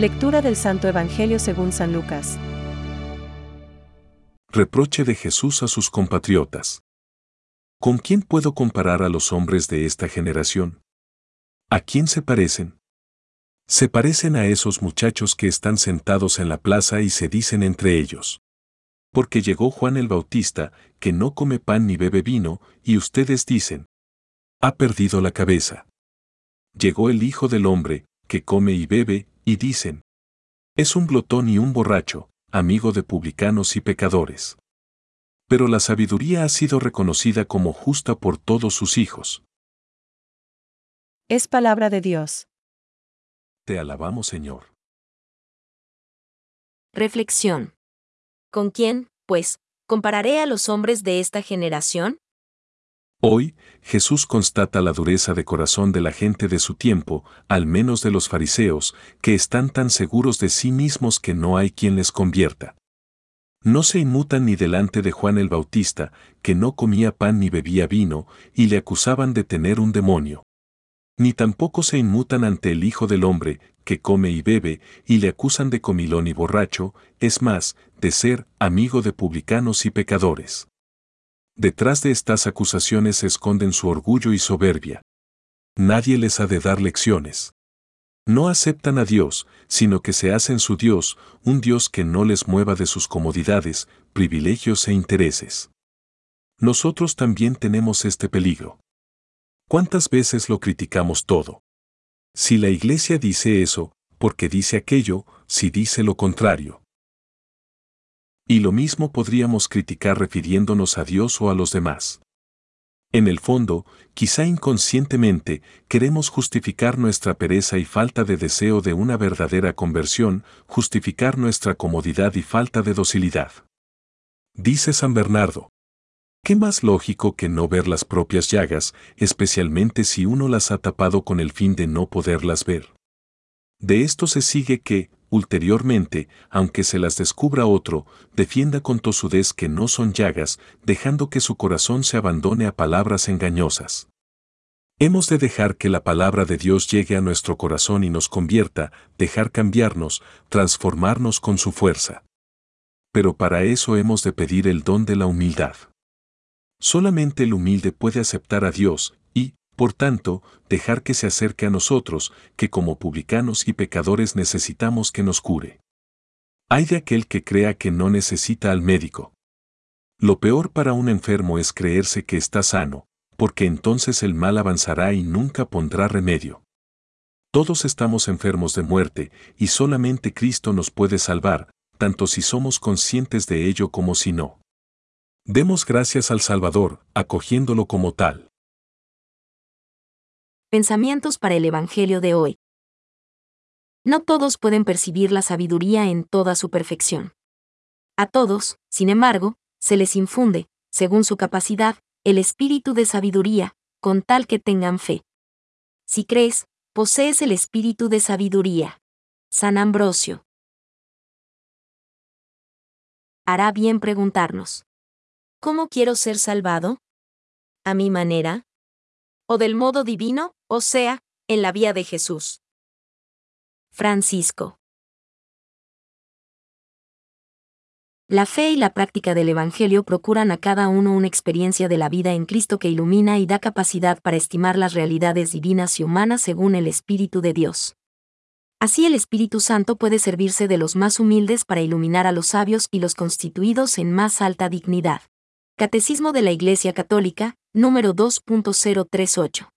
Lectura del Santo Evangelio según San Lucas. Reproche de Jesús a sus compatriotas. ¿Con quién puedo comparar a los hombres de esta generación? ¿A quién se parecen? Se parecen a esos muchachos que están sentados en la plaza y se dicen entre ellos. Porque llegó Juan el Bautista, que no come pan ni bebe vino, y ustedes dicen, ha perdido la cabeza. Llegó el Hijo del Hombre, que come y bebe, y dicen, es un glotón y un borracho, amigo de publicanos y pecadores. Pero la sabiduría ha sido reconocida como justa por todos sus hijos. Es palabra de Dios. Te alabamos, Señor. Reflexión. ¿Con quién, pues, compararé a los hombres de esta generación? Hoy, Jesús constata la dureza de corazón de la gente de su tiempo, al menos de los fariseos, que están tan seguros de sí mismos que no hay quien les convierta. No se inmutan ni delante de Juan el Bautista, que no comía pan ni bebía vino, y le acusaban de tener un demonio. Ni tampoco se inmutan ante el Hijo del Hombre, que come y bebe, y le acusan de comilón y borracho, es más, de ser amigo de publicanos y pecadores. Detrás de estas acusaciones se esconden su orgullo y soberbia. Nadie les ha de dar lecciones. No aceptan a Dios, sino que se hacen su Dios, un Dios que no les mueva de sus comodidades, privilegios e intereses. Nosotros también tenemos este peligro. ¿Cuántas veces lo criticamos todo? Si la iglesia dice eso, porque dice aquello, si dice lo contrario. Y lo mismo podríamos criticar refiriéndonos a Dios o a los demás. En el fondo, quizá inconscientemente, queremos justificar nuestra pereza y falta de deseo de una verdadera conversión, justificar nuestra comodidad y falta de docilidad. Dice San Bernardo. ¿Qué más lógico que no ver las propias llagas, especialmente si uno las ha tapado con el fin de no poderlas ver? De esto se sigue que, ulteriormente, aunque se las descubra otro, defienda con tosudez que no son llagas, dejando que su corazón se abandone a palabras engañosas. Hemos de dejar que la palabra de Dios llegue a nuestro corazón y nos convierta, dejar cambiarnos, transformarnos con su fuerza. Pero para eso hemos de pedir el don de la humildad. Solamente el humilde puede aceptar a Dios, por tanto, dejar que se acerque a nosotros, que como publicanos y pecadores necesitamos que nos cure. Hay de aquel que crea que no necesita al médico. Lo peor para un enfermo es creerse que está sano, porque entonces el mal avanzará y nunca pondrá remedio. Todos estamos enfermos de muerte, y solamente Cristo nos puede salvar, tanto si somos conscientes de ello como si no. Demos gracias al Salvador, acogiéndolo como tal. Pensamientos para el Evangelio de hoy. No todos pueden percibir la sabiduría en toda su perfección. A todos, sin embargo, se les infunde, según su capacidad, el espíritu de sabiduría, con tal que tengan fe. Si crees, posees el espíritu de sabiduría. San Ambrosio. Hará bien preguntarnos. ¿Cómo quiero ser salvado? ¿A mi manera? ¿O del modo divino? O sea, en la vía de Jesús. Francisco. La fe y la práctica del Evangelio procuran a cada uno una experiencia de la vida en Cristo que ilumina y da capacidad para estimar las realidades divinas y humanas según el Espíritu de Dios. Así el Espíritu Santo puede servirse de los más humildes para iluminar a los sabios y los constituidos en más alta dignidad. Catecismo de la Iglesia Católica, número 2.038.